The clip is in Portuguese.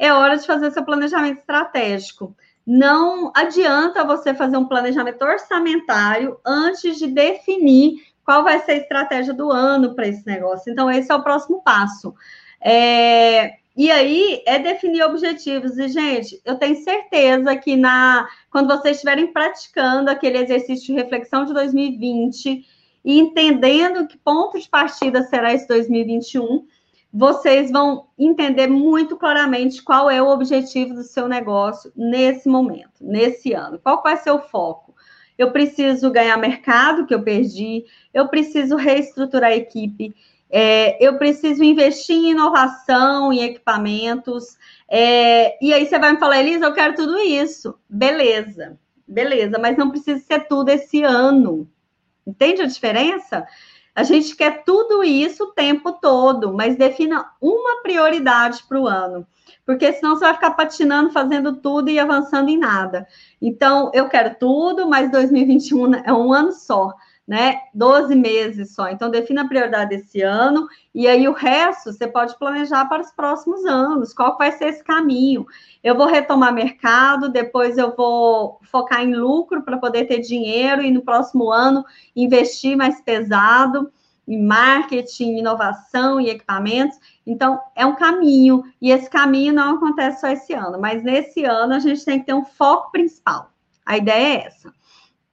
é hora de fazer seu planejamento estratégico. Não adianta você fazer um planejamento orçamentário antes de definir qual vai ser a estratégia do ano para esse negócio. Então, esse é o próximo passo. É, e aí é definir objetivos. E, gente, eu tenho certeza que na quando vocês estiverem praticando aquele exercício de reflexão de 2020 e entendendo que ponto de partida será esse 2021, vocês vão entender muito claramente qual é o objetivo do seu negócio nesse momento, nesse ano. Qual vai ser o foco? Eu preciso ganhar mercado que eu perdi, eu preciso reestruturar a equipe, é, eu preciso investir em inovação, em equipamentos. É, e aí você vai me falar, Elisa, eu quero tudo isso. Beleza, beleza, mas não precisa ser tudo esse ano. Entende a diferença? A gente quer tudo isso o tempo todo, mas defina uma prioridade para o ano, porque senão você vai ficar patinando, fazendo tudo e avançando em nada. Então, eu quero tudo, mas 2021 é um ano só né? 12 meses só. Então, defina a prioridade desse ano e aí o resto você pode planejar para os próximos anos. Qual vai ser esse caminho? Eu vou retomar mercado, depois eu vou focar em lucro para poder ter dinheiro e no próximo ano investir mais pesado em marketing, inovação e equipamentos. Então, é um caminho, e esse caminho não acontece só esse ano, mas nesse ano a gente tem que ter um foco principal. A ideia é essa.